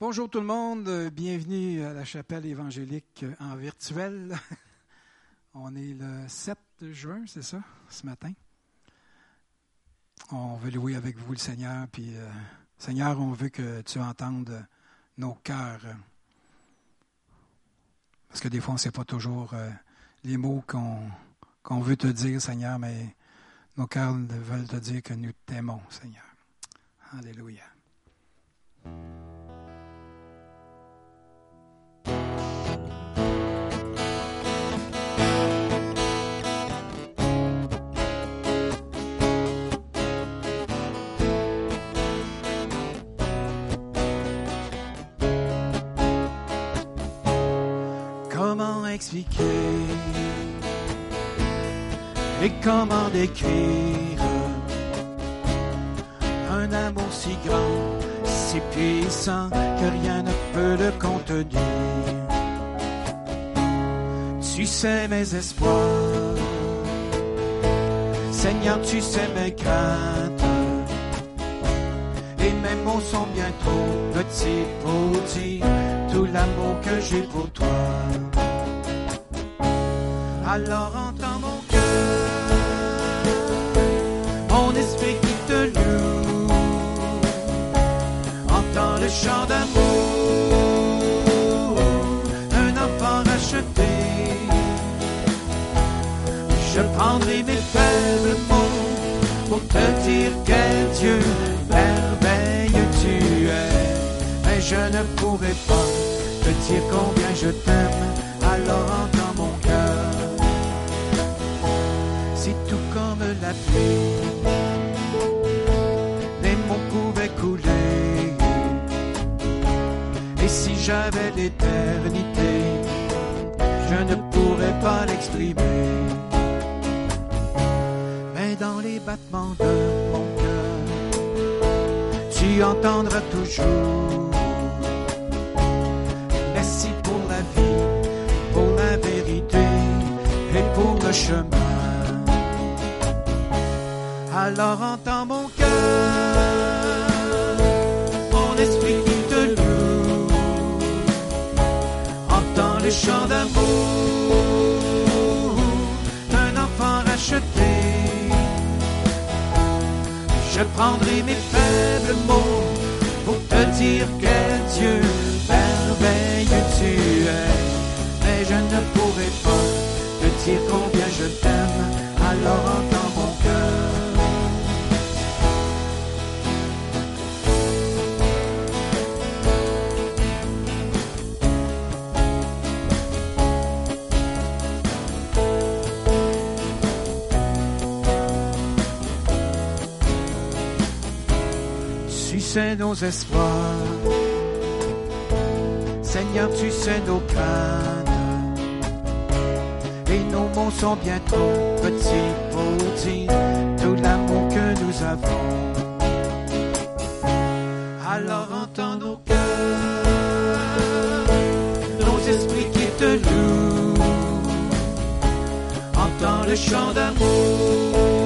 Bonjour tout le monde, bienvenue à la chapelle évangélique en virtuel. On est le 7 juin, c'est ça, ce matin. On veut louer avec vous le Seigneur, puis euh, Seigneur, on veut que tu entendes nos cœurs. Parce que des fois, on ne sait pas toujours euh, les mots qu'on veut te dire, Seigneur, mais nos cœurs veulent te dire que nous t'aimons, Seigneur. Alléluia. Et comment décrire un amour si grand, si puissant que rien ne peut le contenir. Tu sais mes espoirs, Seigneur, tu sais mes craintes. Et mes mots sont bien trop petits pour dire tout l'amour que j'ai pour toi alors entends mon cœur, mon esprit qui te loue, entends le chant d'amour, un enfant racheté. Je prendrai mes faibles mots pour te dire quel Dieu merveilleux tu es, mais je ne pourrai pas te dire combien je t'aime, alors entends la pluie, les mots pouvaient couler. Et si j'avais l'éternité, je ne pourrais pas l'exprimer. Mais dans les battements de mon cœur, tu entendras toujours. Merci pour la vie, pour la vérité et pour le chemin alors entends mon cœur, mon esprit qui te loue, entends les chants d'amour d'un enfant racheté. Je prendrai mes faibles mots pour te dire quel Dieu merveilleux tu es, mais je ne pourrai pas te dire combien je t'aime, alors entends sais nos espoirs. Seigneur, tu sais nos craintes. Et nos mots sont bien trop petits pour dire tout l'amour que nous avons. Alors entends nos cœurs, nos esprits qui te louent. Entends le chant d'amour,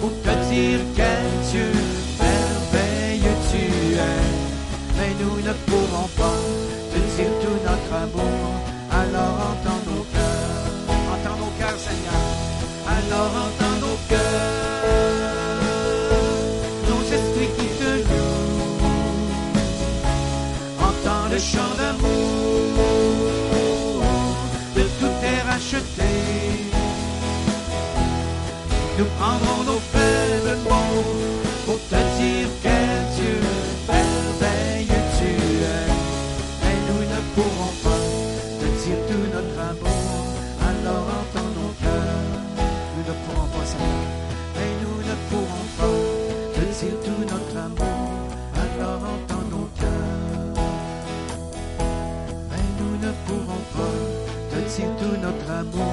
pour te dire quel Dieu merveilleux tu es. Mais nous ne pourrons pas te dire tout notre amour. Alors entends nos cœurs, entends nos cœurs, Seigneur. Alors entends nos cœurs, nos esprits qui te louent. Entends le chant d'amour, de tout est racheté. Nous prendrons nos faibles mots pour te dire quel Dieu merveilleux tu es. Mais nous ne pourrons pas te dire tout notre amour. Alors entends nos cœurs. Nous ne pourrons pas savoir. Mais nous ne pourrons pas te dire tout notre amour. Alors entends nos cœurs. Mais nous ne pourrons pas te dire tout notre amour.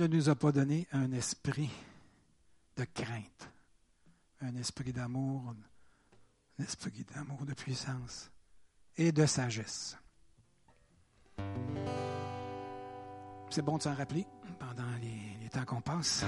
ne nous a pas donné un esprit de crainte, un esprit d'amour, un esprit d'amour, de puissance et de sagesse. C'est bon de s'en rappeler pendant les, temps qu'on passe.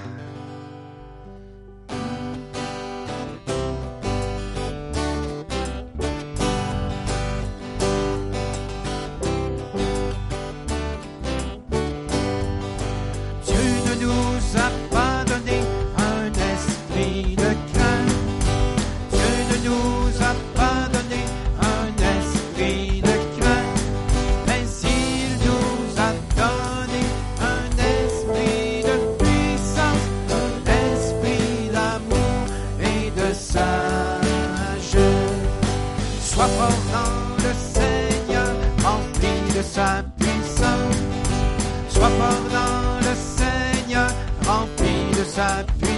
sa puissance. Sois fort dans le Seigneur, rempli de sa puissance.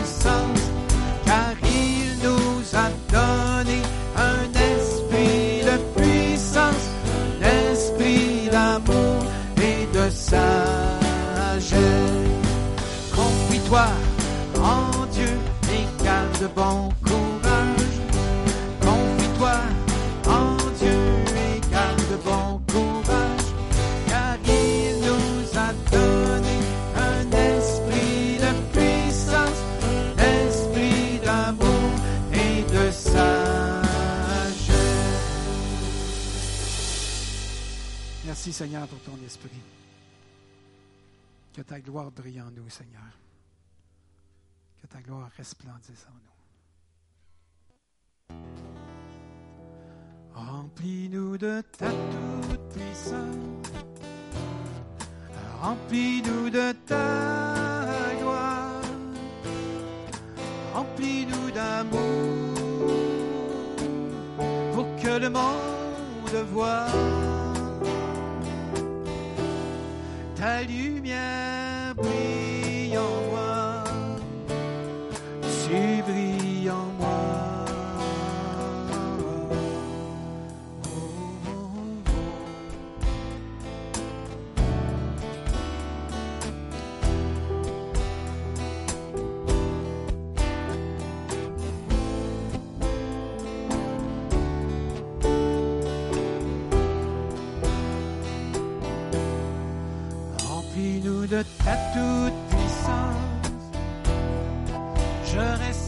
Merci Seigneur pour ton esprit. Que ta gloire brille en nous, Seigneur. Que ta gloire resplendisse en nous. Remplis-nous de ta toute-puissance. Remplis-nous de ta gloire. Remplis-nous d'amour pour que le monde voie ta lumière. de ta toute puissance. Je reste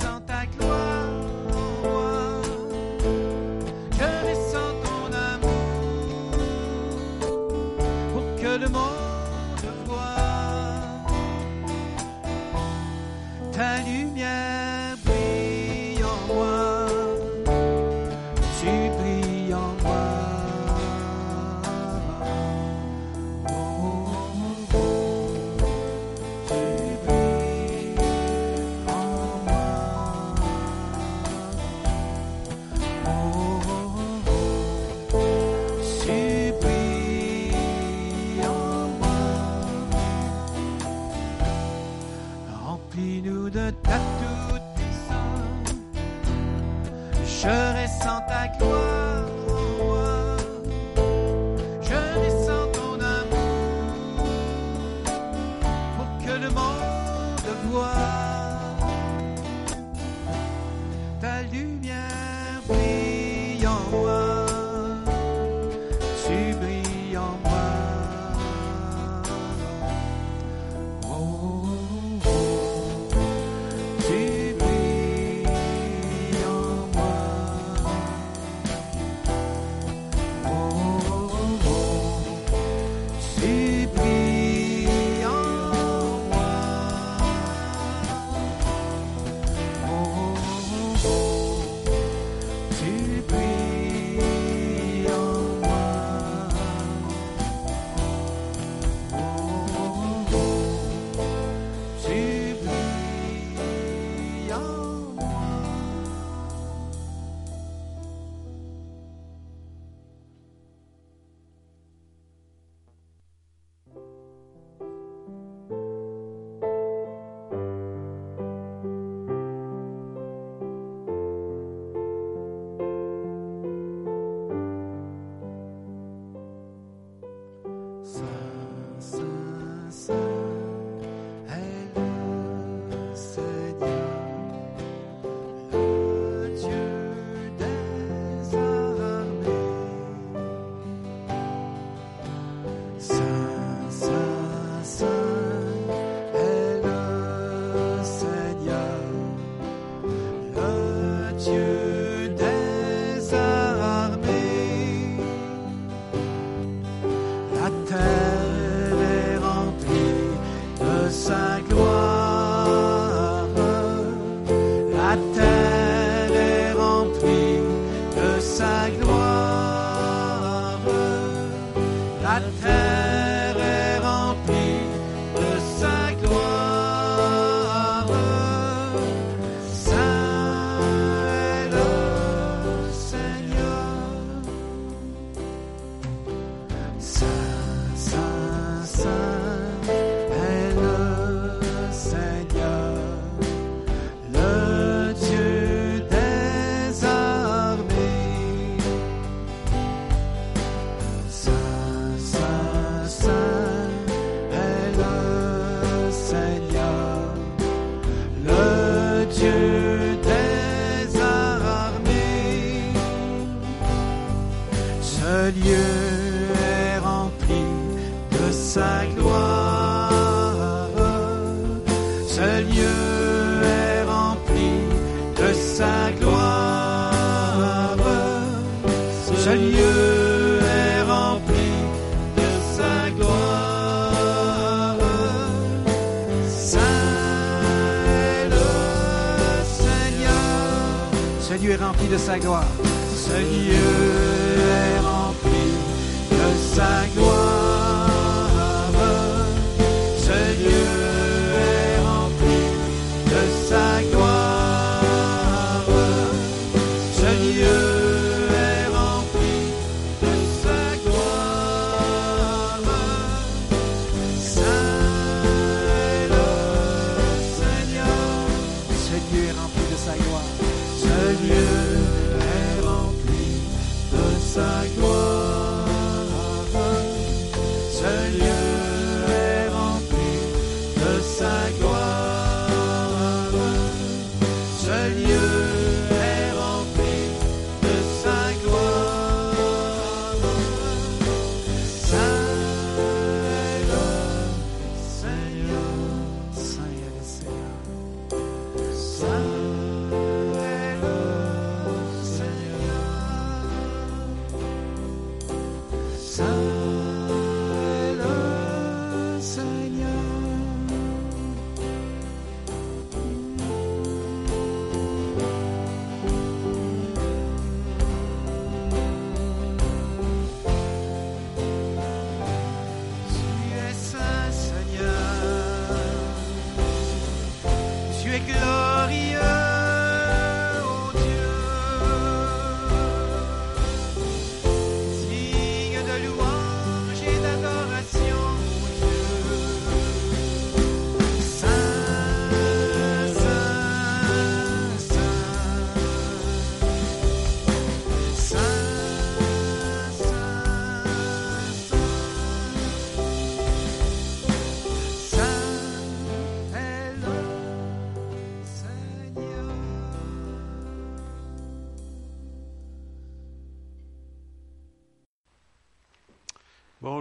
Ce lieu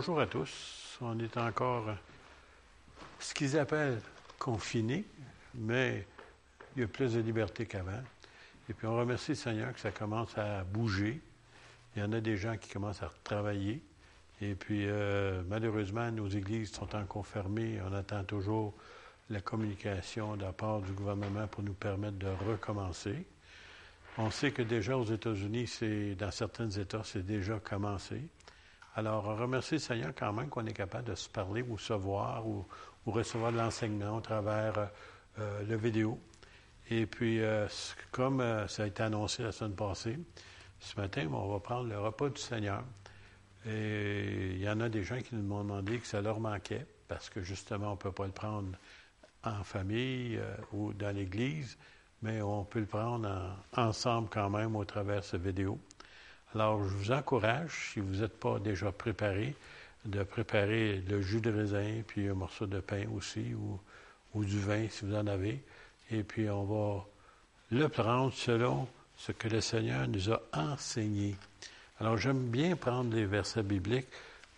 Bonjour à tous. On est encore euh, ce qu'ils appellent confinés, mais il y a plus de liberté qu'avant. Et puis on remercie le Seigneur que ça commence à bouger. Il y en a des gens qui commencent à travailler. Et puis euh, malheureusement, nos églises sont encore fermées. On attend toujours la communication de la part du gouvernement pour nous permettre de recommencer. On sait que déjà aux États-Unis, c'est dans certains États, c'est déjà commencé. Alors, on remercie le Seigneur quand même qu'on est capable de se parler ou se voir ou, recevoir de l'enseignement au travers euh, euh, le vidéo. Et puis, euh, comme euh, ça a été annoncé la semaine passée, ce matin, on va prendre le repas du Seigneur. Et il y en a des gens qui nous m'ont demandé que ça leur manquait parce que justement, on ne peut pas le prendre en famille euh, ou dans l'Église, mais on peut le prendre en- ensemble quand même au travers de cette vidéo. Alors, je vous encourage, si vous n'êtes pas déjà préparé, de préparer le jus de raisin, puis un morceau de pain aussi, ou, du vin si vous en avez. Et puis, on va le prendre selon ce que le Seigneur nous a enseigné. Alors, j'aime bien prendre les versets bibliques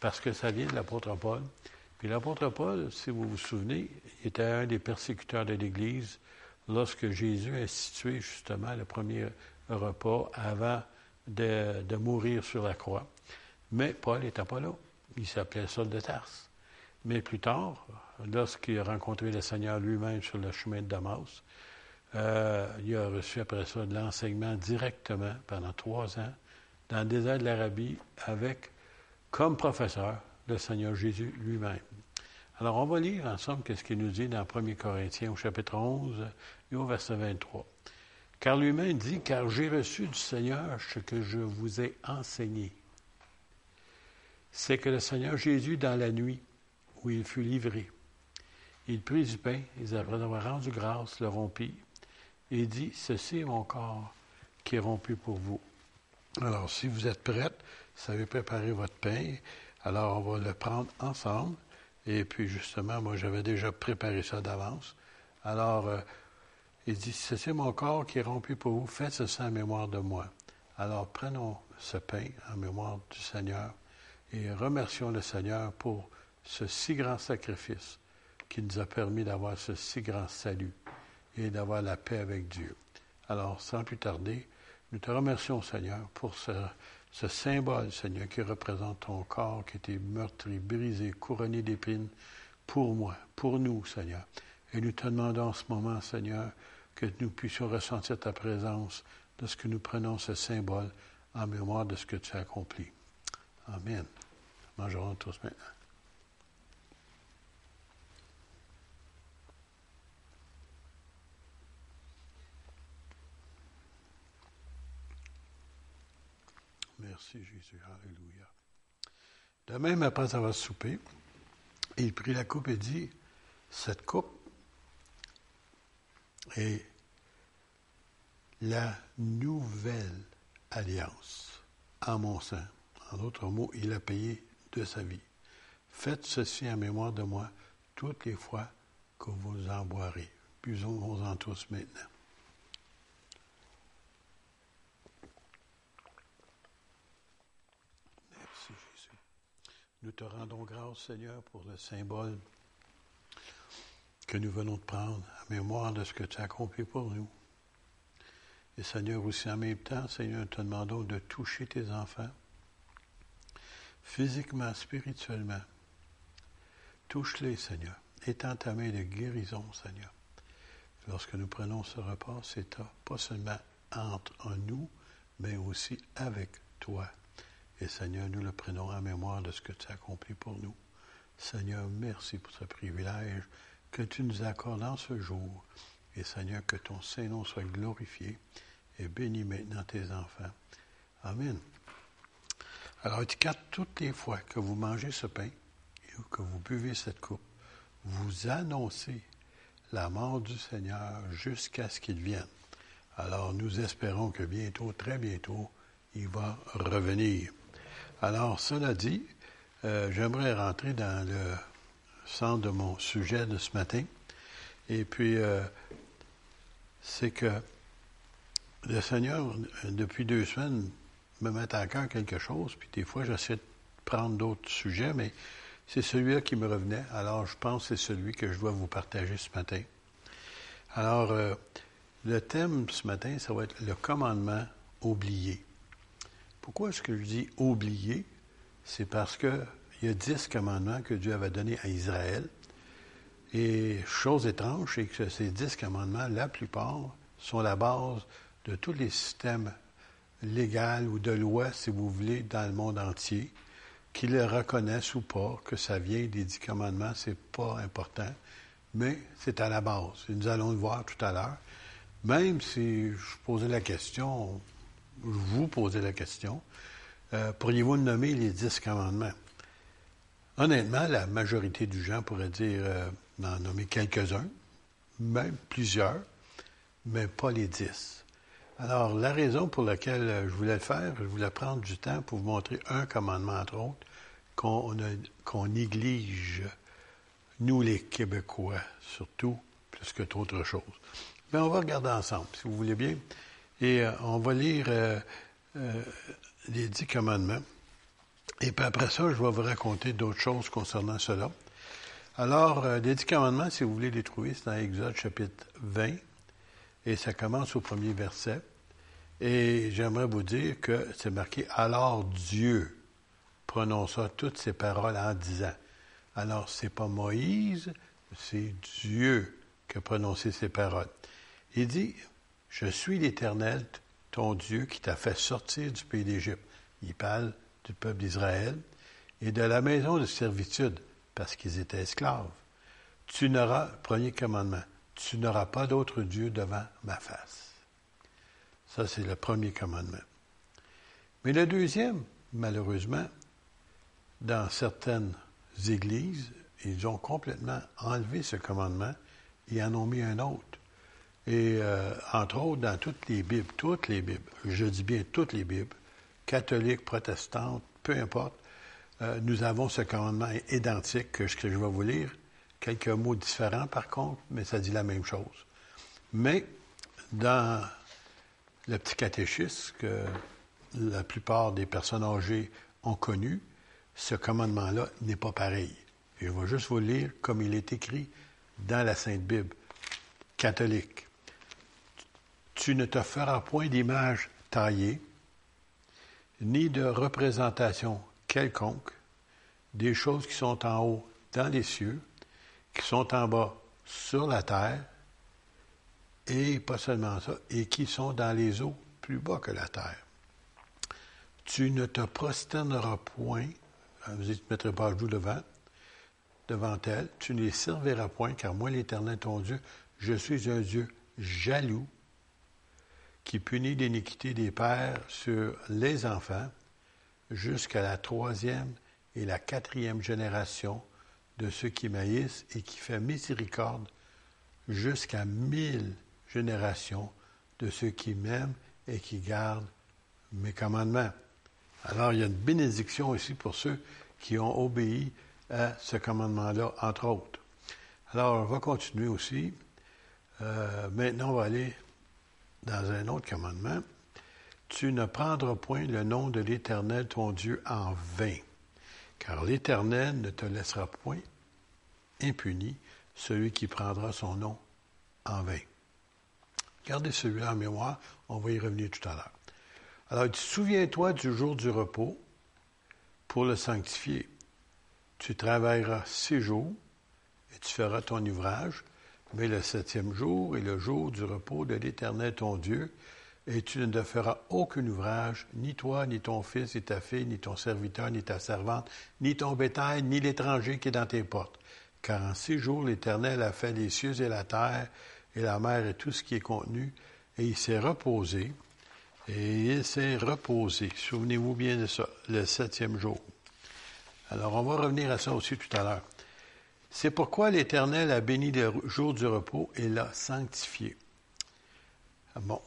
parce que ça vient de l'apôtre Paul. Puis l'apôtre Paul, si vous vous souvenez, était un des persécuteurs de l'Église lorsque Jésus a institué justement le premier repas avant de, mourir sur la croix. Mais Paul n'était pas là. Il s'appelait Saul de Tarse. Mais plus tard, lorsqu'il a rencontré le Seigneur lui-même sur le chemin de Damas, euh, il a reçu après ça de l'enseignement directement pendant trois ans dans le désert de l'Arabie avec comme professeur le Seigneur Jésus lui-même. Alors, on va lire ensemble ce qu'il nous dit dans 1 Corinthiens au chapitre 11 et au verset 23. Car lui-même dit, car j'ai reçu du Seigneur ce que je vous ai enseigné. C'est que le Seigneur Jésus, dans la nuit où il fut livré, il prit du pain, et après avoir rendu grâce, le rompit, et dit, ceci est mon corps qui est rompu pour vous. Alors, si vous êtes prête, savez préparer votre pain, alors on va le prendre ensemble. Et puis, justement, moi, j'avais déjà préparé ça d'avance. Alors, euh, Il dit, c'est mon corps qui est rompu pour vous, faites ceci en mémoire de moi. Alors prenons ce pain en mémoire du Seigneur et remercions le Seigneur pour ce si grand sacrifice qui nous a permis d'avoir ce si grand salut et d'avoir la paix avec Dieu. Alors, sans plus tarder, nous te remercions, Seigneur, pour ce, ce symbole, Seigneur, qui représente ton corps qui était meurtri, brisé, couronné d'épines pour moi, pour nous, Seigneur. Et nous te demandons en ce moment, Seigneur, que nous puissions ressentir ta présence de ce que nous prenons ce symbole en mémoire de ce que tu as accompli. Amen. Mangerons tous maintenant. Merci Jésus. Alléluia. De même, après avoir soupé, il prit la coupe et dit, cette coupe est la nouvelle alliance en mon sein. En d'autres mots, il a payé de sa vie. Faites ceci en mémoire de moi toutes les fois que vous en boirez. Buvons-en tous maintenant. Merci Jésus. Nous te rendons grâce, Seigneur, pour le symbole que nous venons de prendre en mémoire de ce que tu as accompli pour nous. Et Seigneur, aussi en même temps, Seigneur, nous te demandons de toucher tes enfants, physiquement, spirituellement. Touche-les, Seigneur. Étends ta main de guérison, Seigneur. Lorsque nous prenons ce repas, c'est pas seulement entre nous, mais aussi avec toi. Et Seigneur, nous le prenons en mémoire de ce que tu as accompli pour nous. Seigneur, merci pour ce privilège que tu nous accordes en ce jour. Et Seigneur, que ton Saint-Nom soit glorifié et bénis maintenant tes enfants. Amen. Alors, étiquette, toutes les fois que vous mangez ce pain et que vous buvez cette coupe, vous annoncez la mort du Seigneur jusqu'à ce qu'il vienne. Alors, nous espérons que bientôt, très bientôt, il va revenir. Alors, cela dit, euh, j'aimerais rentrer dans le centre de mon sujet de ce matin. Et puis, euh, c'est que le Seigneur, depuis deux semaines, me met à cœur quelque chose, puis des fois, j'essaie de prendre d'autres sujets, mais c'est celui-là qui me revenait. Alors, je pense que c'est celui que je dois vous partager ce matin. Alors, euh, le thème ce matin, ça va être le commandement oublié. Pourquoi est-ce que je dis oublié? C'est parce qu'il y a dix commandements que Dieu avait donnés à Israël. Et chose étrange, c'est que ces dix commandements, la plupart, sont la base de tous les systèmes légaux ou de loi, si vous voulez, dans le monde entier, qu'ils le reconnaissent ou pas, que ça vient des dix commandements, c'est pas important, mais c'est à la base. Et nous allons le voir tout à l'heure. Même si je posais la question, je vous posais la question, euh, pourriez-vous nommer les dix commandements? Honnêtement, la majorité du gens pourrait dire euh, nommer quelques-uns, même plusieurs, mais pas les dix. Alors, la raison pour laquelle euh, je voulais le faire, je voulais prendre du temps pour vous montrer un commandement, entre autres, qu'on néglige, nous les Québécois, surtout, plus que d'autres choses. Mais on va regarder ensemble, si vous voulez bien. Et euh, on va lire euh, les dix commandements. Et puis après ça, je vais vous raconter d'autres choses concernant cela. Alors, les dix commandements, si vous voulez les trouver, c'est dans Exode chapitre 20. Et ça commence au premier verset. Et j'aimerais vous dire que c'est marqué Alors Dieu prononça toutes ces paroles en disant. Alors, c'est pas Moïse, c'est Dieu qui a prononcé ces paroles. Il dit Je suis l'Éternel, ton Dieu, qui t'a fait sortir du pays d'Égypte. Il parle du peuple d'Israël et de la maison de servitude, parce qu'ils étaient esclaves. Tu n'auras, premier commandement, tu n'auras pas d'autre Dieu devant ma face. Ça, c'est le premier commandement. Mais le deuxième, malheureusement, dans certaines églises, ils ont complètement enlevé ce commandement et en ont mis un autre. Et euh, entre autres, dans toutes les Bibles, toutes les Bibles, je dis bien toutes les Bibles, catholiques, protestantes, peu importe, euh, nous avons ce commandement identique que je vais vous lire. Quelques mots différents par contre, mais ça dit la même chose. Mais dans le petit catéchisme que la plupart des personnes âgées ont connu, ce commandement-là n'est pas pareil. Je vais juste vous lire comme il est écrit dans la Sainte Bible catholique. Tu ne te feras point d'image taillée, ni de représentation quelconque des choses qui sont en haut dans les cieux, qui sont en bas sur la terre, et pas seulement ça, et qui sont dans les eaux plus bas que la terre. Tu ne te prosterneras point, hein, vous ne mettrai pas à devant, devant elle, tu ne les serviras point, car moi, l'Éternel, ton Dieu, je suis un Dieu jaloux, qui punit l'iniquité des pères sur les enfants jusqu'à la troisième et la quatrième génération de ceux qui maïssent et qui fait miséricorde jusqu'à mille générations de ceux qui m'aiment et qui gardent mes commandements. Alors, il y a une bénédiction aussi pour ceux qui ont obéi à ce commandement-là, entre autres. Alors, on va continuer aussi. Euh, maintenant, on va aller dans un autre commandement. Tu ne prendras point le nom de l'Éternel, ton Dieu, en vain, car l'Éternel ne te laissera point impuni celui qui prendra son nom en vain. Gardez celui-là en mémoire, on va y revenir tout à l'heure. Alors, souviens-toi du jour du repos pour le sanctifier. Tu travailleras six jours et tu feras ton ouvrage, mais le septième jour est le jour du repos de l'Éternel ton Dieu, et tu ne feras aucun ouvrage, ni toi, ni ton fils, ni ta fille, ni ton serviteur, ni ta servante, ni ton bétail, ni l'étranger qui est dans tes portes. Car en six jours, l'Éternel a fait les cieux et la terre, et la mer et tout ce qui est contenu, et il s'est reposé, et il s'est reposé. Souvenez-vous bien de ça, le septième jour. Alors, on va revenir à ça aussi tout à l'heure. C'est pourquoi l'Éternel a béni le jour du repos et l'a sanctifié. Bon,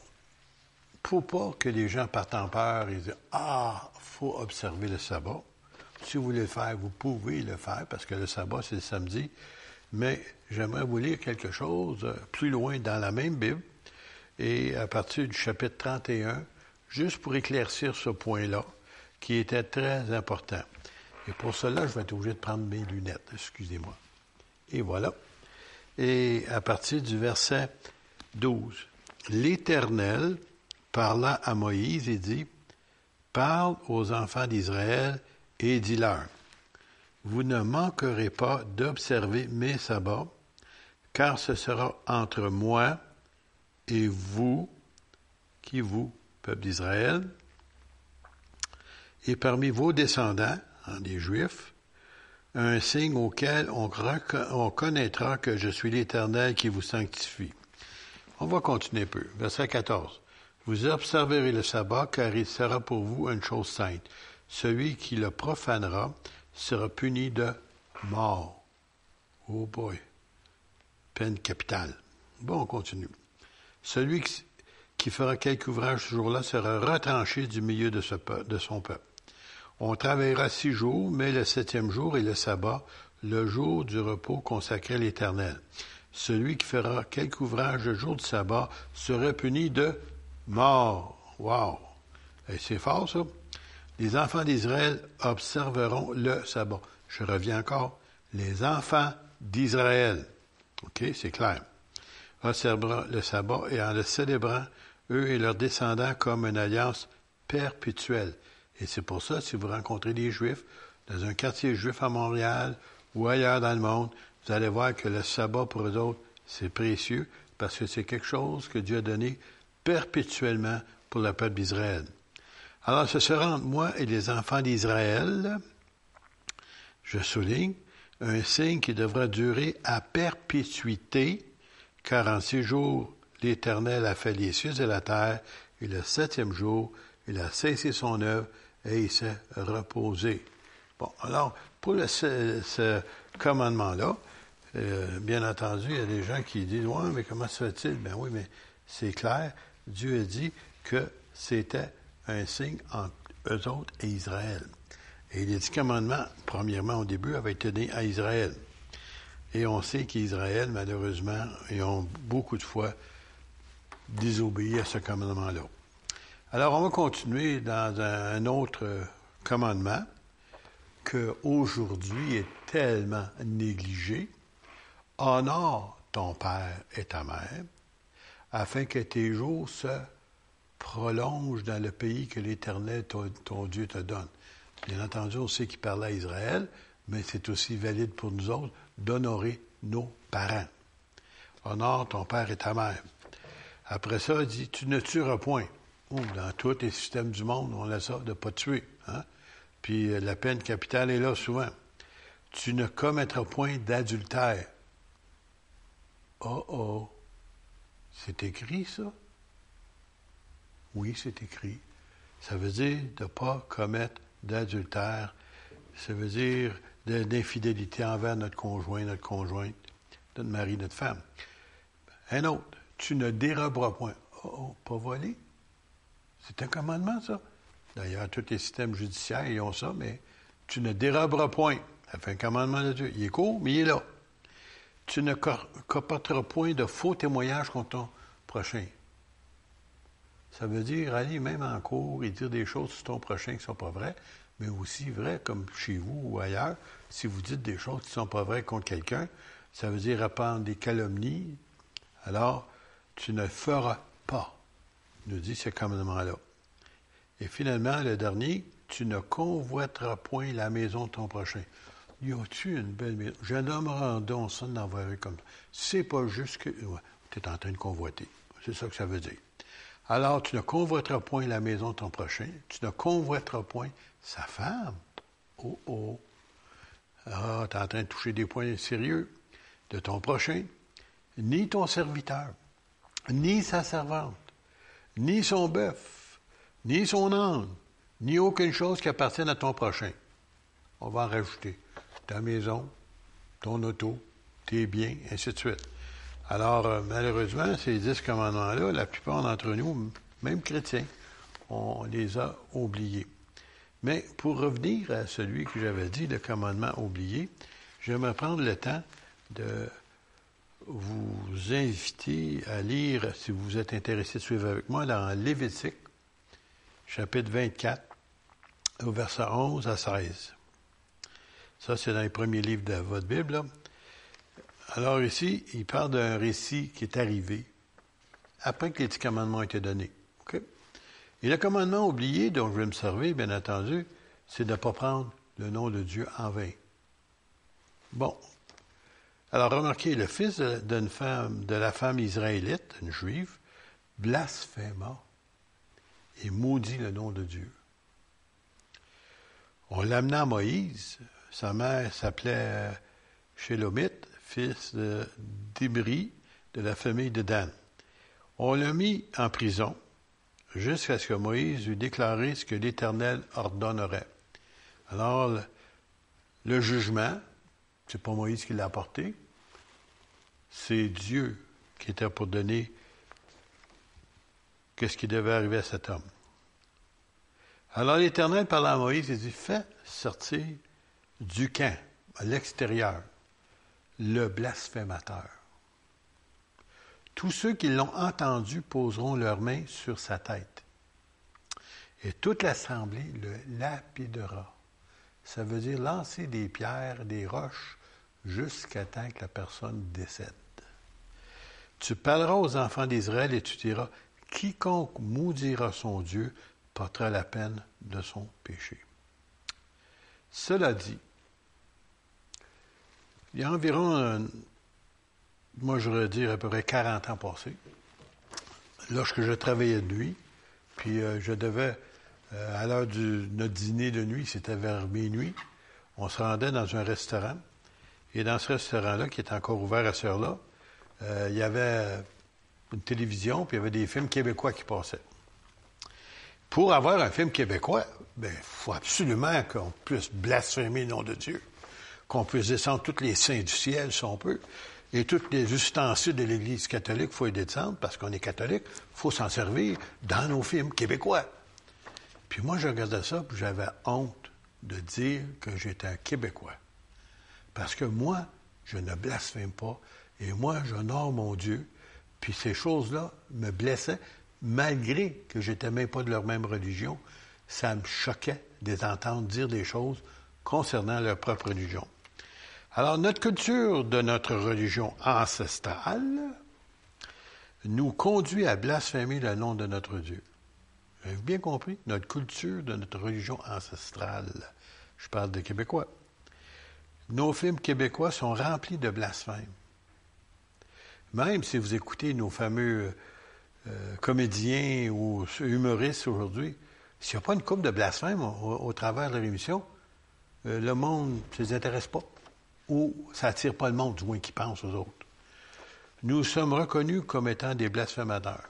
pour pas que les gens partent en peur et disent Ah, faut observer le sabbat. Si vous voulez le faire, vous pouvez le faire parce que le sabbat, c'est le samedi. Mais j'aimerais vous lire quelque chose euh, plus loin dans la même Bible et à partir du chapitre 31, juste pour éclaircir ce point-là qui était très important. Et pour cela, je vais être obligé de prendre mes lunettes, excusez-moi. Et voilà. Et à partir du verset 12, l'Éternel parla à Moïse et dit, Parle aux enfants d'Israël et dis-leur, Vous ne manquerez pas d'observer mes sabbats, car ce sera entre moi et vous, qui vous, peuple d'Israël, et parmi vos descendants, hein, des Juifs, un signe auquel on, on connaîtra que je suis l'Éternel qui vous sanctifie. On va continuer un peu. Verset 14. Vous observerez le sabbat, car il sera pour vous une chose sainte. Celui qui le profanera sera puni de mort. Oh boy. Peine capitale. Bon, on continue. Celui qui fera quelque ouvrage ce jour-là sera retranché du milieu de son peuple. On travaillera six jours, mais le septième jour est le sabbat, le jour du repos consacré à l'Éternel. Celui qui fera quelque ouvrage le jour du sabbat sera puni de mort. Wow! Et c'est fort, ça. Les enfants d'Israël observeront le sabbat. Je reviens encore. Les enfants d'Israël. OK, c'est clair. Observeront le sabbat et en le célébrant, eux et leurs descendants, comme une alliance perpétuelle. Et c'est pour ça, si vous rencontrez des Juifs dans un quartier juif à Montréal ou ailleurs dans le monde, vous allez voir que le sabbat pour eux autres, c'est précieux parce que c'est quelque chose que Dieu a donné perpétuellement pour le peuple d'Israël. Alors, ce sera entre moi et les enfants d'Israël, je souligne, un signe qui devra durer à perpétuité, car en six jours, l'Éternel a fait les cieux et la terre, et le septième jour, il a cessé son œuvre et il s'est reposé. Bon, alors, pour ce, commandement-là, euh, bien entendu, il y a des gens qui disent, ouais, mais comment se fait-il? Ben oui, mais c'est clair, Dieu a dit que c'était un signe entre eux autres et Israël. Et les dix commandements, premièrement, au début, avaient été donnés à Israël. Et on sait qu'Israël, malheureusement, ils ont beaucoup de fois désobéir à ce commandement-là. Alors, on va continuer dans un autre commandement qu'aujourd'hui est tellement négligé. Honore ton père et ta mère, afin que tes jours se prolongent dans le pays que l'Éternel, ton, Dieu, te donne. Bien entendu, on sait qu'il parlait à Israël, mais c'est aussi valide pour nous autres d'honorer nos parents. Honore ton père et ta mère. Après ça, il dit, tu ne tueras point. Dans tous les systèmes du monde, on a ça de ne pas tuer. Hein? Puis euh, la peine capitale est là souvent. Tu ne commettras point d'adultère. Oh oh. C'est écrit ça? Oui, c'est écrit. Ça veut dire de ne pas commettre d'adultère. Ça veut dire d'infidélité envers notre conjoint, notre conjointe, notre mari, notre femme. Un autre, tu ne déroberas point. Oh, oh pas voler. C'est un commandement, ça. D'ailleurs, tous les systèmes judiciaires, ils ont ça, mais tu ne déroberas point. Ça fait un commandement de Dieu. Il est court, mais il est là. Tu ne comporteras point de faux témoignages contre ton prochain. Ça veut dire aller même en cours et dire des choses sur ton prochain qui ne sont pas vraies, mais aussi vraies comme chez vous ou ailleurs. Si vous dites des choses qui ne sont pas vraies contre quelqu'un, ça veut dire répandre des calomnies. Alors, tu ne feras pas, nous dit ce commandement-là. Et finalement, le dernier, tu ne convoiteras point la maison de ton prochain. Y a-tu une belle maison? Je nommerai donc ça d'en voir comme ça. C'est pas juste que tu es en train de convoiter. C'est ça que ça veut dire. Alors, tu ne convoiteras point la maison de ton prochain. Tu ne convoiteras point sa femme. Oh oh. Ah, tu es en train de toucher des points sérieux de ton prochain. Ni ton serviteur, ni sa servante, ni son bœuf, ni son âme, ni aucune chose qui appartienne à ton prochain. On va en rajouter. Ta maison, ton auto, tes biens, ainsi de suite. Alors, euh, malheureusement, ces dix commandements-là, la plupart d'entre nous, même chrétiens, on les a oubliés. Mais pour revenir à celui que j'avais dit, le commandement oublié, j'aimerais prendre le temps de vous inviter à lire, si vous êtes intéressé de suivre avec moi, dans Lévitique, chapitre 24, au verset 11 à 16. Ça, c'est dans les premiers livres de votre Bible. Alors ici, il parle d'un récit qui est arrivé après que les dix commandements ont été donnés. Et le commandement oublié dont je vais me servir, bien entendu, c'est de ne pas prendre le nom de Dieu en vain. Bon. Alors remarquez, le fils d'une femme, de la femme israélite, une juive, blasphéma et maudit le nom de Dieu. On l'amena à Moïse. Sa mère s'appelait Shélomite, fils d'Ibri, de la famille de Dan. On l'a mis en prison jusqu'à ce que Moïse eût déclaré ce que l'Éternel ordonnerait. Alors, le, le jugement, c'est pas Moïse qui l'a apporté, c'est Dieu qui était pour donner qu'est-ce qui devait arriver à cet homme. Alors l'Éternel parla à Moïse et dit, fais sortir du camp, à l'extérieur, le blasphémateur. Tous ceux qui l'ont entendu poseront leurs mains sur sa tête. Et toute l'assemblée le lapidera. Ça veut dire lancer des pierres, des roches, jusqu'à temps que la personne décède. Tu parleras aux enfants d'Israël et tu diras, Quiconque maudira son Dieu portera la peine de son péché. Cela dit, il y a environ, moi j'aurais dire à peu près 40 ans passés, lorsque je travaillais de nuit, puis euh, je devais, euh, à l'heure de notre dîner de nuit, c'était vers minuit, on se rendait dans un restaurant, et dans ce restaurant-là, qui était encore ouvert à ce heure-là, euh, il y avait une télévision, puis il y avait des films québécois qui passaient. Pour avoir un film québécois, ben, il faut absolument qu'on puisse blasphémer le nom de Dieu, qu'on puisse descendre tous les saints du ciel, si on peut, et tous les ustensiles de l'Église catholique, il faut les descendre, parce qu'on est catholique, il faut s'en servir dans nos films québécois. Puis moi, je regardais ça, puis j'avais honte de dire que j'étais un Québécois. Parce que moi, je ne blasphème pas, et moi, j'honore mon Dieu, Puis ces choses-là me blessaient, malgré que j'étais même pas de leur même religion. Ça me choquait de les entendre dire des choses concernant leur propre religion. Alors, notre culture de notre religion ancestrale nous conduit à blasphémer le nom de notre Dieu. Avez-vous bien compris? Notre culture de notre religion ancestrale. Je parle des Québécois. Nos films québécois sont remplis de blasphèmes. Même si vous écoutez nos fameux euh, comédiens ou humoristes aujourd'hui, s'il n'y a pas une coupe de blasphème au, travers de l'émission, euh, le monde ne les intéresse pas. Ou ça n'attire pas le monde, du moins qui pense aux autres. Nous sommes reconnus comme étant des blasphémateurs.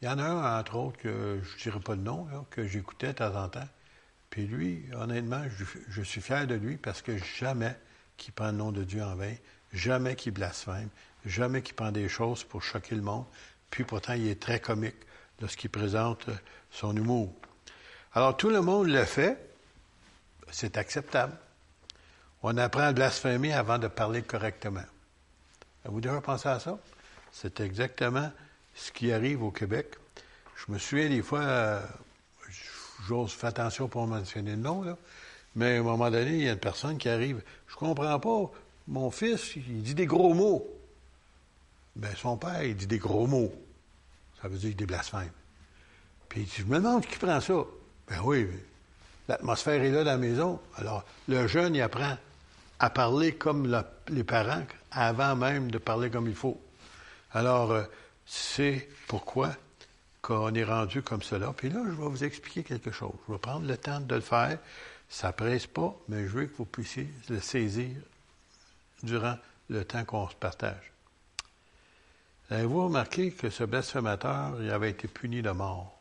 Il y en a un, entre autres, que je ne dirai pas le nom, que j'écoutais de temps en temps. Puis lui, honnêtement, je, je, suis fier de lui parce que jamais qu'il prend le nom de Dieu en vain, jamais qu'il blasphème, jamais qu'il prend des choses pour choquer le monde. Puis pourtant, il est très comique lorsqu'il présente son humour. Alors, tout le monde le fait. C'est acceptable. On apprend à blasphémer avant de parler correctement. Vous devez penser à ça? C'est exactement ce qui arrive au Québec. Je me souviens des fois, euh, j'ose faire attention pour mentionner le nom, mais à un moment donné, il y a une personne qui arrive. Je comprends pas. Mon fils, il dit des gros mots. Ben, son père, il dit des gros mots. Ça veut dire des blasphèmes. Puis je me demande qui prend ça. Ben oui, l'atmosphère est là dans la maison. Alors, le jeune, il apprend à parler comme les parents avant même de parler comme il faut. Alors, euh, c'est pourquoi qu'on est rendu comme cela. Puis là, je vais vous expliquer quelque chose. Je vais prendre le temps de le faire. Ça ne presse pas, mais je veux que vous puissiez le saisir durant le temps qu'on se partage. Avez-vous remarqué que ce blasphémateur il avait été puni de mort?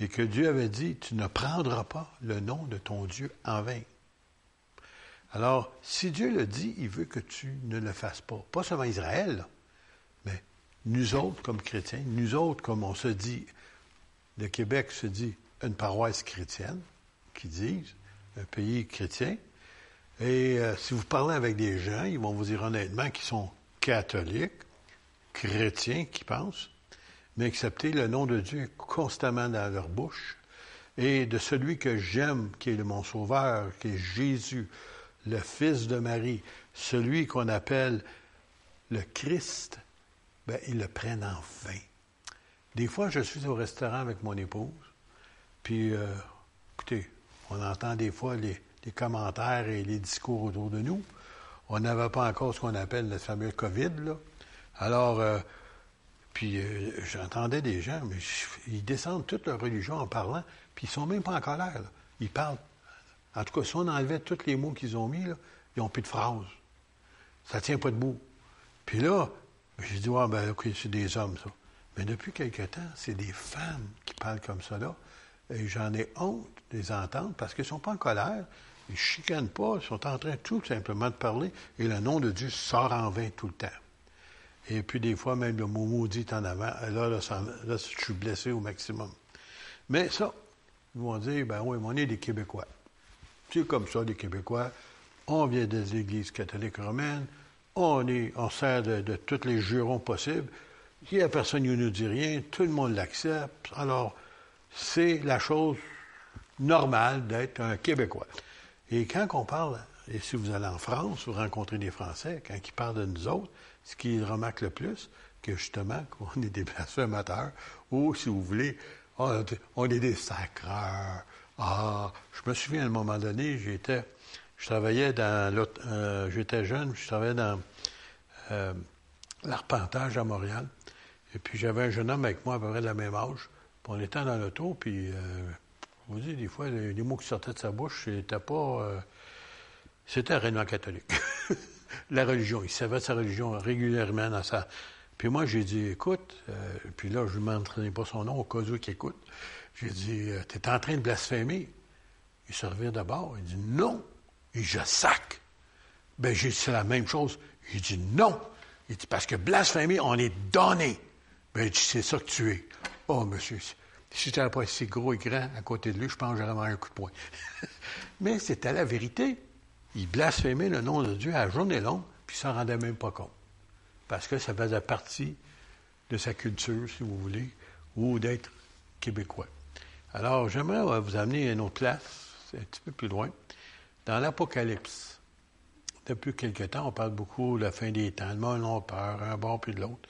Et que Dieu avait dit, tu ne prendras pas le nom de ton Dieu en vain. Alors, si Dieu le dit, il veut que tu ne le fasses pas. Pas seulement Israël, mais nous autres comme chrétiens, nous autres comme on se dit, le Québec se dit une paroisse chrétienne, qui disent, un pays chrétien. Et euh, si vous parlez avec des gens, ils vont vous dire honnêtement qu'ils sont catholiques, chrétiens, qui pensent, mais accepter le nom de Dieu constamment dans leur bouche et de celui que j'aime, qui est mon sauveur, qui est Jésus, le Fils de Marie, celui qu'on appelle le Christ, ben, ils le prennent en vain. Des fois, je suis au restaurant avec mon épouse, puis, euh, écoutez, on entend des fois les, commentaires et les discours autour de nous. On n'avait pas encore ce qu'on appelle le fameux COVID, là. Alors, euh, puis euh, j'entendais des gens, mais ils descendent toute leur religion en parlant, puis ils sont même pas en colère. Ils parlent en tout cas, si on enlevait tous les mots qu'ils ont mis, ils n'ont plus de phrases. Ça tient pas debout. Puis là, j'ai dit, ouais, ben, OK, c'est des hommes, ça. Mais depuis quelque temps, c'est des femmes qui parlent comme ça. Et j'en ai honte de les entendre parce qu'ils ne sont pas en colère. Ils ne chicanent pas. Ils sont en train tout simplement de parler. Et le nom de Dieu sort en vain tout le temps. Et puis, des fois, même le mot maudit en avant. Là, là, je suis blessé au maximum. Mais ça, ils vont dire, ben oui, mais on est des Québécois. C'est comme ça, les Québécois. On vient des églises catholiques romaines. On, est, sert de, de tous les jurons possibles. Il n'y a personne qui nous dit rien. Tout le monde l'accepte. Alors, c'est la chose normale d'être un Québécois. Et quand on parle, et si vous allez en France, vous rencontrez des Français, quand ils parlent de nous autres, ce qu'ils remarquent le plus, que justement, qu'on est des blasphémateurs, ou si vous voulez, on est des sacreurs, ah, je me souviens à un moment donné, j'étais, je travaillais dans euh, j'étais jeune, je travaillais dans euh, l'arpentage à Montréal. Et puis j'avais un jeune homme avec moi à peu près de la même âge. Puis on était dans l'auto, puis euh, vous dites, des fois, les, mots qui sortaient de sa bouche, c'était pas. C'était réellement catholique. la religion. Il savait sa religion régulièrement dans sa. Puis moi, j'ai dit, écoute, puis là, je ne m'entraînais pas son nom au cas où qu'il écoute. J'ai dit, euh, tu es en train de blasphémer. Il se revient d'abord. Il dit, non. Et je sac. Ben, j'ai dit, c'est la même chose. Il dit, non. Il dit, parce que blasphémer, on est donné. Ben, dit, c'est ça que tu es. Oh, monsieur, si tu n'étais pas si gros et grand à côté de lui, je pense que j'aurais un coup de poing. Mais c'était la vérité. Il blasphémait le nom de Dieu à journée longue, puis il s'en rendait même pas compte. parce que ça faisait partie de sa culture, si vous voulez, ou d'être québécois. Alors, j'aimerais vous amener à une autre place, un petit peu plus loin, dans l'Apocalypse. Depuis quelque temps, on parle beaucoup de la fin des temps, le monde a peur, un bord puis de l'autre.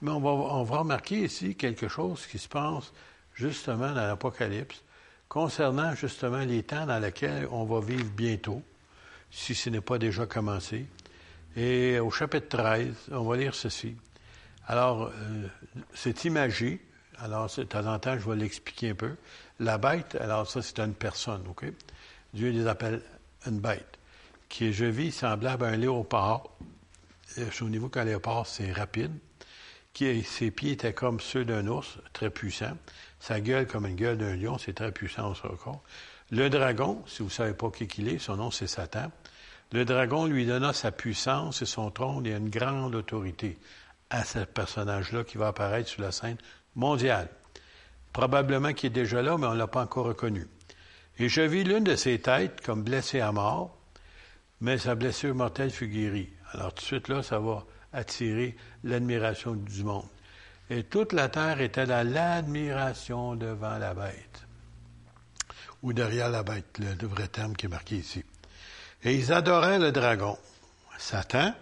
Mais on va, on va remarquer ici quelque chose qui se passe justement dans l'Apocalypse, concernant justement les temps dans lesquels on va vivre bientôt, si ce n'est pas déjà commencé. Et au chapitre 13, on va lire ceci. Alors, euh, c'est imagé. Alors, de temps en temps, je vais l'expliquer un peu. La bête, alors ça, c'est une personne, OK? Dieu les appelle une bête, qui est, je vis, semblable à un léopard. Au niveau qu'un léopard, c'est rapide. Qui, ses pieds étaient comme ceux d'un ours, très puissant. Sa gueule comme une gueule d'un lion, c'est très puissant encore. Le dragon, si vous ne savez pas qui il est, son nom c'est Satan. Le dragon lui donna sa puissance et son trône et une grande autorité à ce personnage-là qui va apparaître sur la scène mondiale. Probablement qu'il est déjà là, mais on ne l'a pas encore reconnu. Et je vis l'une de ses têtes comme blessée à mort, mais sa blessure mortelle fut guérie. Alors tout de suite là, ça va attirer l'admiration du monde. Et toute la terre était dans l'admiration devant la bête. Ou derrière la bête, le vrai terme qui est marqué ici. Et ils adoraient le dragon. Satan,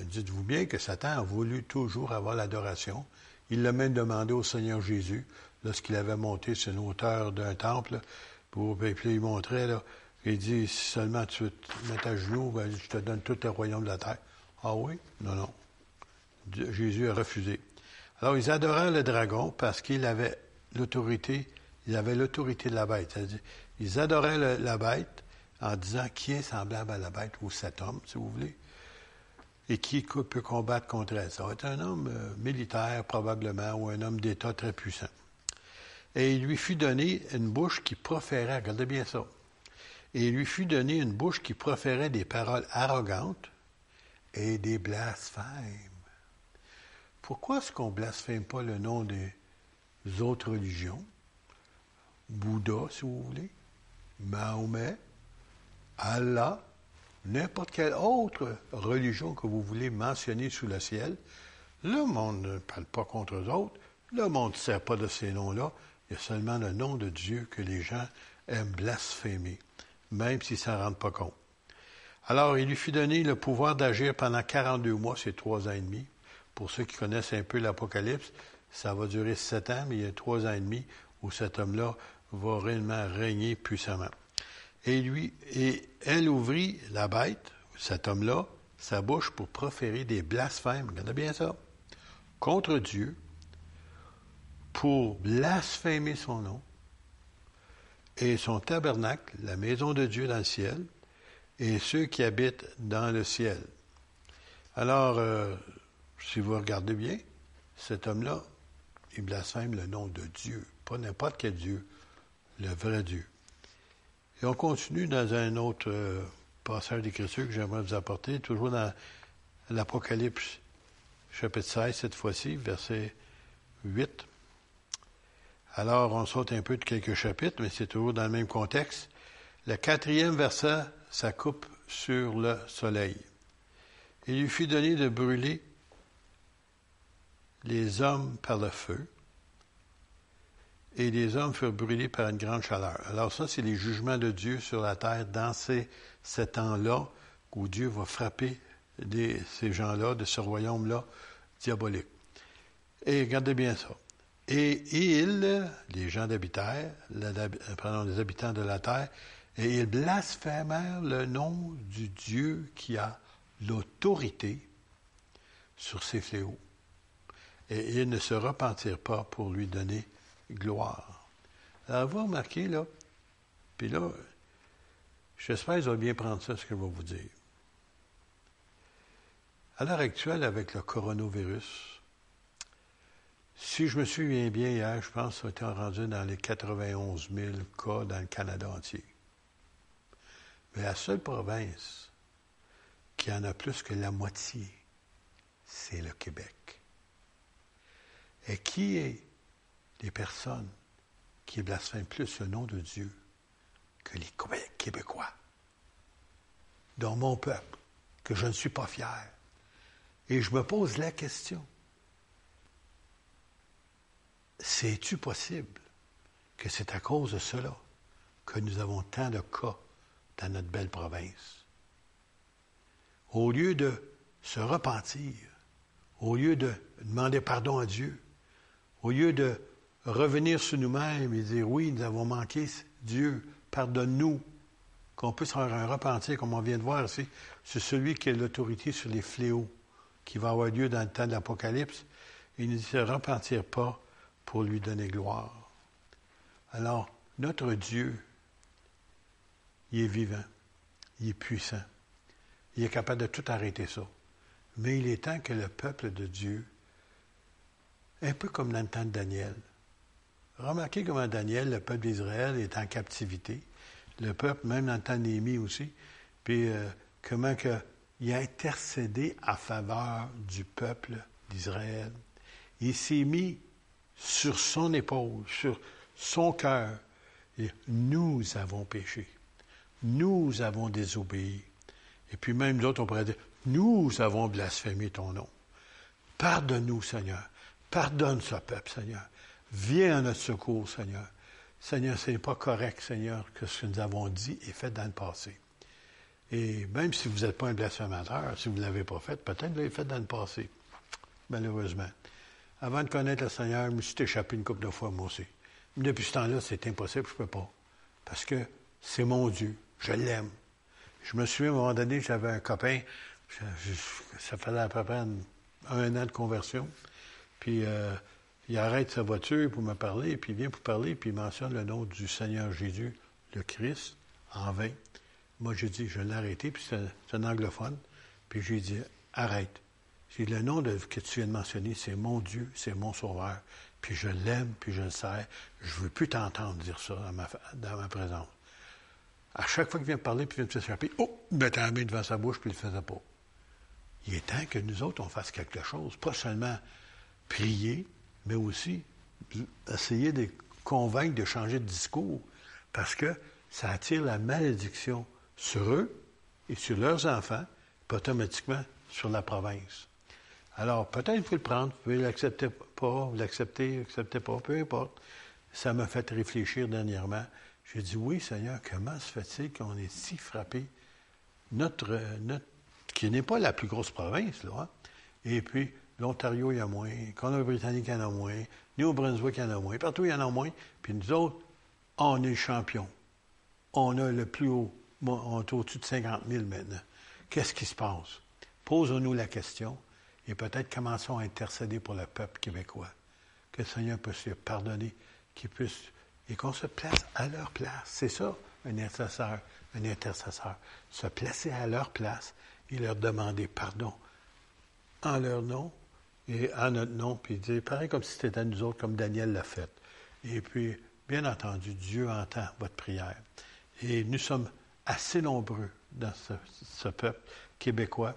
dites-vous bien que Satan a voulu toujours avoir l'adoration. Il l'a même demandé au Seigneur Jésus lorsqu'il avait monté sur une hauteur d'un temple pour montrait là, il dit seulement tu te mets à genoux, ben, je te donne tout le royaume de la terre. Ah oui? Non, non. Jésus a refusé. Alors ils adoraient le dragon parce qu'il avait l'autorité, il avait l'autorité de la bête. C'est-à-dire, ils adoraient la bête en disant qui est semblable à la bête ou cet homme, si vous voulez et qui peut combattre contre elle. Ça va être un homme euh, militaire probablement ou un homme d'État très puissant. Et il lui fut donné une bouche qui proférait, regardez bien ça, et il lui fut donné une bouche qui proférait des paroles arrogantes et des blasphèmes. Pourquoi est-ce qu'on blasphème pas le nom des autres religions? Bouddha, si vous voulez, Mahomet, Allah, n'importe quelle autre religion que vous voulez mentionner sous le ciel, le monde ne parle pas contre eux autres, le monde ne sert pas de ces noms-là, il y a seulement le nom de Dieu que les gens aiment blasphémer, même s'ils ne s'en rendent pas compte. Alors, il lui fut donné le pouvoir d'agir pendant 42 mois, c'est trois ans et demi. Pour ceux qui connaissent un peu l'Apocalypse, ça va durer sept ans, mais il y a trois ans et demi où cet homme-là va réellement régner puissamment. Et lui, et elle ouvrit la bête, cet homme-là, sa bouche pour proférer des blasphèmes. Regardez bien ça. Contre Dieu, pour blasphémer son nom, et son tabernacle, la maison de Dieu dans le ciel, et ceux qui habitent dans le ciel. Alors, euh, si vous regardez bien, cet homme-là, il blasphème le nom de Dieu, pas n'importe quel Dieu, le vrai Dieu. Et on continue dans un autre euh, passage d'écriture que j'aimerais vous apporter, toujours dans l'Apocalypse, chapitre 16, cette fois-ci, verset 8. Alors, on saute un peu de quelques chapitres, mais c'est toujours dans le même contexte. Le quatrième verset, ça coupe sur le soleil. Il lui fut donné de brûler les hommes par le feu, et les hommes furent brûlés par une grande chaleur. Alors ça, c'est les jugements de Dieu sur la terre dans ces, temps-là où Dieu va frapper ces gens-là, de ce royaume-là diabolique. Et regardez bien ça. Et ils, les gens d'habitèrent, pardon, les habitants de la terre, et ils blasphémèrent le nom du Dieu qui a l'autorité sur ces fléaux. Et ils ne se repentirent pas pour lui donner gloire. Alors, vous remarquez, là, puis là, j'espère vous allez bien prendre ça, ce que je vais vous dire. À l'heure actuelle, avec le coronavirus, si je me souviens bien hier, je pense que ça a été rendu dans les 91 000 cas dans le Canada entier. Mais la seule province qui en a plus que la moitié, c'est le Québec. Et qui est des personnes qui blasphèment plus le nom de Dieu que les Québécois, dont mon peuple, que je ne suis pas fier. Et je me pose la question, c'est-tu possible que c'est à cause de cela que nous avons tant de cas dans notre belle province? Au lieu de se repentir, au lieu de demander pardon à Dieu, au lieu de revenir sur nous-mêmes et dire oui, nous avons manqué, Dieu, pardonne-nous, qu'on puisse faire un repentir, comme on vient de voir ici, c'est celui qui a l'autorité sur les fléaux qui va avoir lieu dans le temps de l'Apocalypse. Il ne se repentir pas pour lui donner gloire. Alors, notre Dieu, il est vivant, il est puissant, il est capable de tout arrêter ça. Mais il est temps que le peuple de Dieu, un peu comme dans le temps de Daniel, remarquez comment Daniel, le peuple d'Israël, est en captivité le peuple, même dans le aussi, puis euh, comment que, il a intercédé à faveur du peuple d'Israël. Il s'est mis sur son épaule, sur son cœur, et nous avons péché. Nous avons désobéi. Et puis même d'autres, on pourrait dire, nous avons blasphémé ton nom. Pardonne-nous, Seigneur. Pardonne ce peuple, Seigneur. Viens à notre secours, Seigneur. Seigneur, ce n'est pas correct, Seigneur, que ce que nous avons dit et fait dans le passé. Et même si vous n'êtes pas un blasphémateur, si vous ne l'avez pas fait, peut-être vous l'avez fait dans le passé, malheureusement. Avant de connaître le Seigneur, je me suis échappé une couple de fois, moi aussi. Mais depuis ce temps-là, c'est impossible, je ne peux pas. Parce que c'est mon Dieu, je l'aime. Je me souviens, à un moment donné, j'avais un copain, ça faisait à peu près un, an de conversion, puis euh, il arrête sa voiture pour me parler, puis il vient pour parler, puis il mentionne le nom du Seigneur Jésus, le Christ, en vain. Moi, j'ai dit, je l'ai arrêté, puis c'est un anglophone. Puis j'ai dit, arrête. J'ai le nom de, que tu viens de mentionner, c'est mon Dieu, c'est mon Sauveur. Puis je l'aime, puis je le sers. Je ne veux plus t'entendre dire ça dans ma, dans ma présence. À chaque fois qu'il vient parler, puis il vient de s'échapper, oh, il mettait la main devant sa bouche, puis il le faisait pas. Il est temps que nous autres, on fasse quelque chose. Pas seulement prier, mais aussi essayer de convaincre de changer de discours, parce que ça attire la malédiction sur eux et sur leurs enfants, puis automatiquement sur la province. Alors, peut-être vous pouvez le prendre, vous pouvez l'accepter pas, vous l'accepter, accepter pas, peu importe. Ça m'a fait réfléchir dernièrement. J'ai dit, oui, Seigneur, comment se fait-il qu'on est si frappé, notre, notre qui n'est pas la plus grosse province, là, hein? et puis l'Ontario, il y a moins. Colombie-Britannique, il y en a moins. New-Brunswick, il y en a moins. Partout, il y en a moins. Puis nous autres, on est champions. On a le plus haut. On est au-dessus de 50 000 maintenant. Qu'est-ce qui se passe? Posons-nous la question et peut-être commençons à intercéder pour le peuple québécois. Que le Seigneur puisse lui pardonner, qu'il puisse. et qu'on se place à leur place. C'est ça, un intercesseur. Un intercesseur. Se placer à leur place et leur demander pardon en leur nom et à notre nom, puis dire, pareil comme si c'était à nous autres, comme Daniel l'a fait. Et puis, bien entendu, Dieu entend votre prière. Et nous sommes assez nombreux dans ce, peuple québécois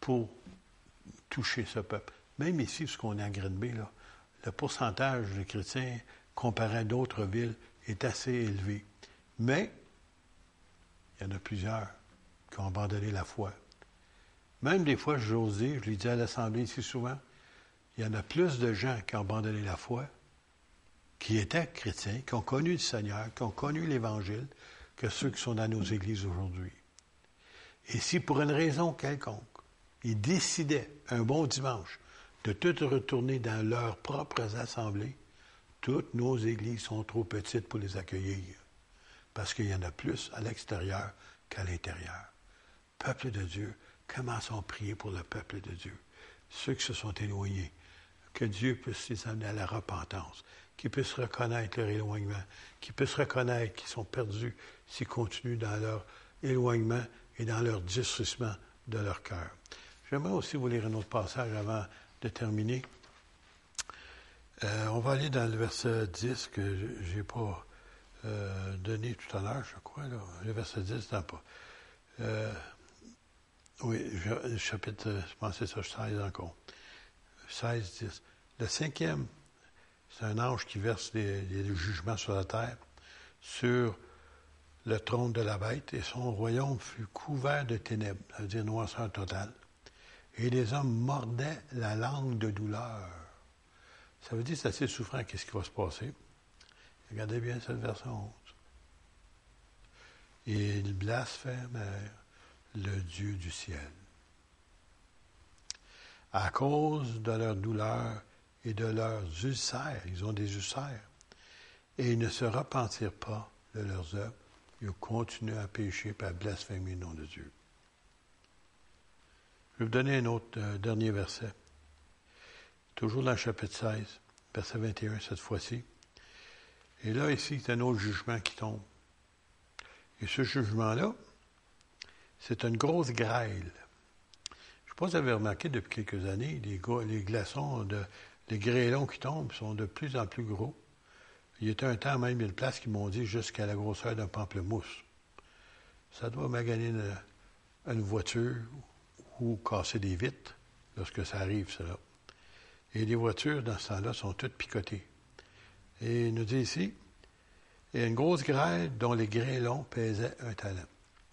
pour toucher ce peuple. Même ici, ce qu'on est à Grenby, là, le pourcentage de chrétiens comparé à d'autres villes est assez élevé. Mais il y en a plusieurs qui ont abandonné la foi. Même des fois, dire, je l'ai dit à l'Assemblée ici souvent, il y en a plus de gens qui ont abandonné la foi, qui étaient chrétiens, qui ont connu le Seigneur, qui ont connu l'Évangile, que ceux qui sont dans nos églises aujourd'hui. Et si pour une raison quelconque, ils décidaient un bon dimanche de tout retourner dans leurs propres assemblées, toutes nos églises sont trop petites pour les accueillir, parce qu'il y en a plus à l'extérieur qu'à l'intérieur. Peuple de Dieu, commençons à prier pour le peuple de Dieu, ceux qui se sont éloignés, que Dieu puisse les amener à la repentance, qu'ils puissent reconnaître leur éloignement, qu'ils puissent reconnaître qu'ils sont perdus s'ils continuent dans leur éloignement et dans leur disrissement de leur cœur. J'aimerais aussi vous lire un autre passage avant de terminer. Euh, on va aller dans le verset 10 que je n'ai pas euh, donné tout à l'heure, je crois. Le verset 10, non pas. Euh, oui, chapitre, je pensais ça, 16 encore. 16, 10. Le cinquième, c'est un ange qui verse des, jugements sur la terre, sur le trône de la bête, et son royaume fut couvert de ténèbres, ça veut dire noirceur totale. Et les hommes mordaient la langue de douleur. Ça veut dire que c'est assez souffrant. Qu'est-ce qui va se passer? Regardez bien cette version 11. Et ils blasphémèrent le Dieu du ciel. À cause de leur douleur et de leurs ulcères, ils ont des ulcères, et ils ne se repentirent pas de leurs œuvres, ils continuent à pécher à blasphémer le nom de Dieu. Je vais vous donner un autre euh, dernier verset. Toujours dans le chapitre 16, verset 21 cette fois-ci. Et là, ici, c'est un autre jugement qui tombe. Et ce jugement-là, c'est une grosse grêle. Vous avez remarqué depuis quelques années, les, glaçons, les grêlons qui tombent sont de plus en plus gros. Il y a un temps, même, une place qui m'ont dit jusqu'à la grosseur d'un pamplemousse. Ça doit maganer une, une voiture ou casser des vitres lorsque ça arrive, cela. Et les voitures, dans ce temps-là, sont toutes picotées. Et il nous dit ici, il y a une grosse grêle dont les grêlons pesaient un talent.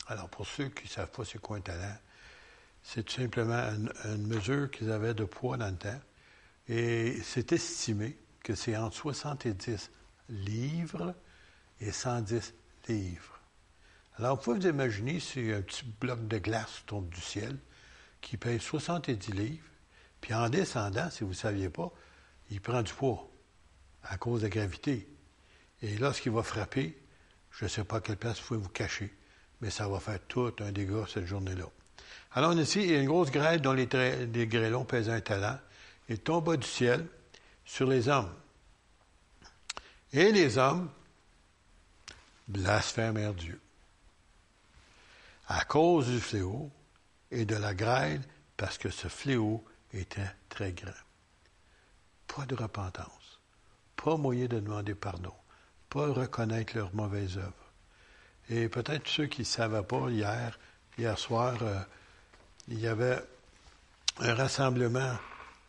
Alors, pour ceux qui ne savent pas c'est quoi un talent, c'est tout simplement une, mesure qu'ils avaient de poids dans le temps. Et c'est estimé que c'est entre 70 livres et 110 livres. Alors, vous pouvez vous imaginer si un petit bloc de glace tombe du ciel, qui pèse 70 livres, puis en descendant, si vous ne saviez pas, il prend du poids à cause de la gravité. Et lorsqu'il va frapper, je ne sais pas à quelle place vous pouvez vous cacher, mais ça va faire tout un dégât cette journée-là. Alors ici, il y a une grosse grêle dont les, grêlons pèsent un talent. Il tomba du ciel sur les hommes. Et les hommes blasphémèrent Dieu. À cause du fléau, et de la grêle parce que ce fléau était très grand. Pas de repentance, pas moyen de demander pardon, pas reconnaître leurs mauvaises œuvres. Et peut-être ceux qui ne savaient pas hier, hier soir, euh, il y avait un rassemblement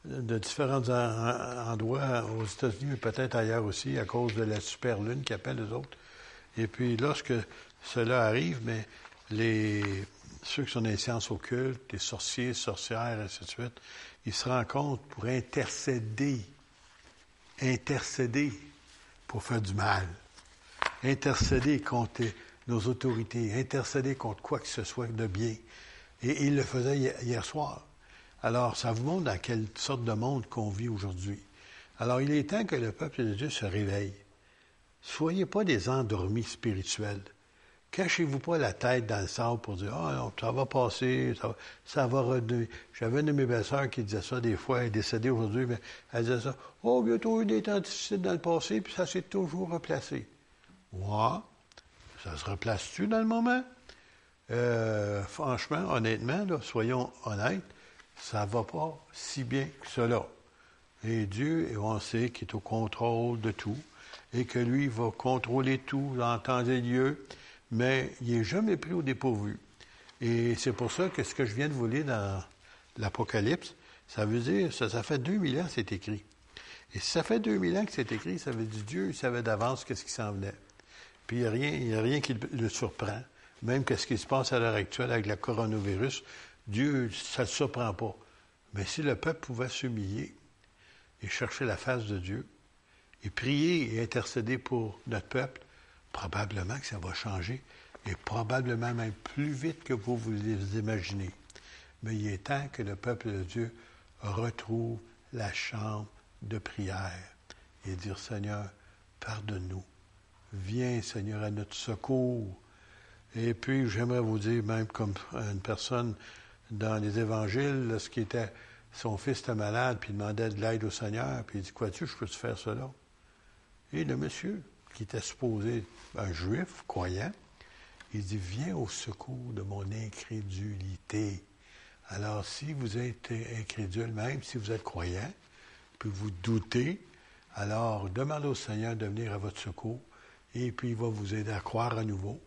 de différents endroits aux États-Unis, peut-être ailleurs aussi, à cause de la super lune qui appelle les autres. Et puis lorsque cela arrive, mais les ceux qui sont les sciences occultes, les sorciers, sorcières, et ainsi de suite, ils se rencontrent pour intercéder, intercéder pour faire du mal, intercéder contre nos autorités, intercéder contre quoi que ce soit de bien. Et ils le faisaient hier soir. Alors, ça vous montre dans quelle sorte de monde qu'on vit aujourd'hui. Alors, il est temps que le peuple de Dieu se réveille. Soyez pas des endormis spirituels. Cachez-vous pas la tête dans le sable pour dire Ah, non, ça va passer, ça va, ça va J'avais une de mes belles-sœurs qui disait ça des fois, elle est décédée aujourd'hui, mais elle disait ça Oh, bientôt eu des temps difficiles dans le passé, puis ça s'est toujours replacé. Ouais, ça se replace-tu dans le moment? Euh, franchement, honnêtement, soyons honnêtes, ça ne va pas si bien que cela. Et Dieu, on sait qu'il est au contrôle de tout, et que lui va contrôler tout en temps et lieu mais il n'est jamais pris au dépourvu. Et c'est pour ça que ce que je viens de vous lire dans l'Apocalypse, ça veut dire, ça, ça fait 2000 ans que c'est écrit. Et si ça fait 2000 ans que c'est écrit, ça veut dire Dieu il savait d'avance qu'est-ce qui s'en venait. Puis il n'y a, a rien qui le surprend. Même qu'est-ce qui se passe à l'heure actuelle avec le coronavirus, Dieu, ça ne le surprend pas. Mais si le peuple pouvait s'humilier et chercher la face de Dieu, et prier et intercéder pour notre peuple, probablement que ça va changer, et probablement même plus vite que vous vous imaginez. Mais il est temps que le peuple de Dieu retrouve la chambre de prière et dire, Seigneur, pardonne-nous. Viens, Seigneur, à notre secours. Et puis, j'aimerais vous dire, même comme une personne dans les évangiles, lorsqu'il était, son fils était malade, puis il demandait de l'aide au Seigneur, puis il dit, quoi-tu, je peux te faire cela? Et le monsieur, qui était supposé un juif croyant, il dit, viens au secours de mon incrédulité. Alors, si vous êtes incrédule, même si vous êtes croyant, puis vous doutez, alors demandez au Seigneur de venir à votre secours, et puis il va vous aider à croire à nouveau,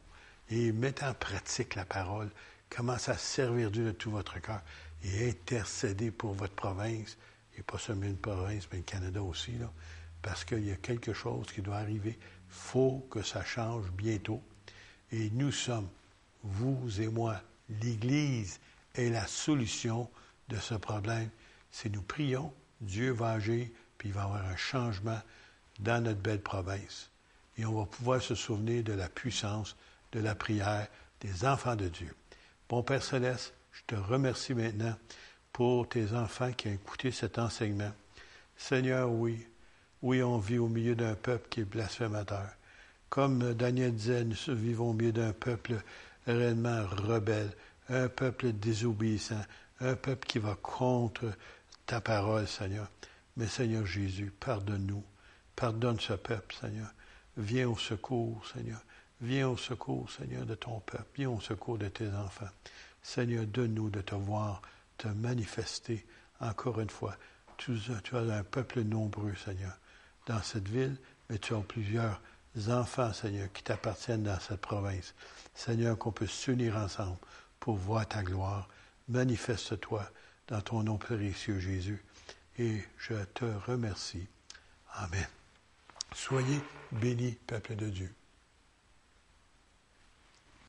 et mettre en pratique la parole. Commencez à servir Dieu de tout votre cœur, et intercéder pour votre province, et pas seulement une province, mais le Canada aussi, parce qu'il y a quelque chose qui doit arriver faut que ça change bientôt. Et nous sommes, vous et moi, l'Église est la solution de ce problème. Si nous prions, Dieu va agir, puis il va y avoir un changement dans notre belle province. Et on va pouvoir se souvenir de la puissance de la prière des enfants de Dieu. Bon Père Céleste, je te remercie maintenant pour tes enfants qui ont écouté cet enseignement. Seigneur, oui, oui, on vit au milieu d'un peuple qui est blasphémateur. Comme Daniel disait, nous vivons au milieu d'un peuple réellement rebelle, un peuple désobéissant, un peuple qui va contre ta parole, Seigneur. Mais Seigneur Jésus, pardonne-nous. Pardonne ce peuple, Seigneur. Viens au secours, Seigneur. Viens au secours, Seigneur, de ton peuple. Viens au secours de tes enfants. Seigneur, donne-nous de te voir, te manifester encore une fois. Tu, as un peuple nombreux, Seigneur, dans cette ville, mais tu as plusieurs enfants, Seigneur, qui t'appartiennent dans cette province. Seigneur, qu'on puisse s'unir ensemble pour voir ta gloire. Manifeste-toi dans ton nom précieux, Jésus. Et je te remercie. Amen. Soyez bénis, peuple de Dieu.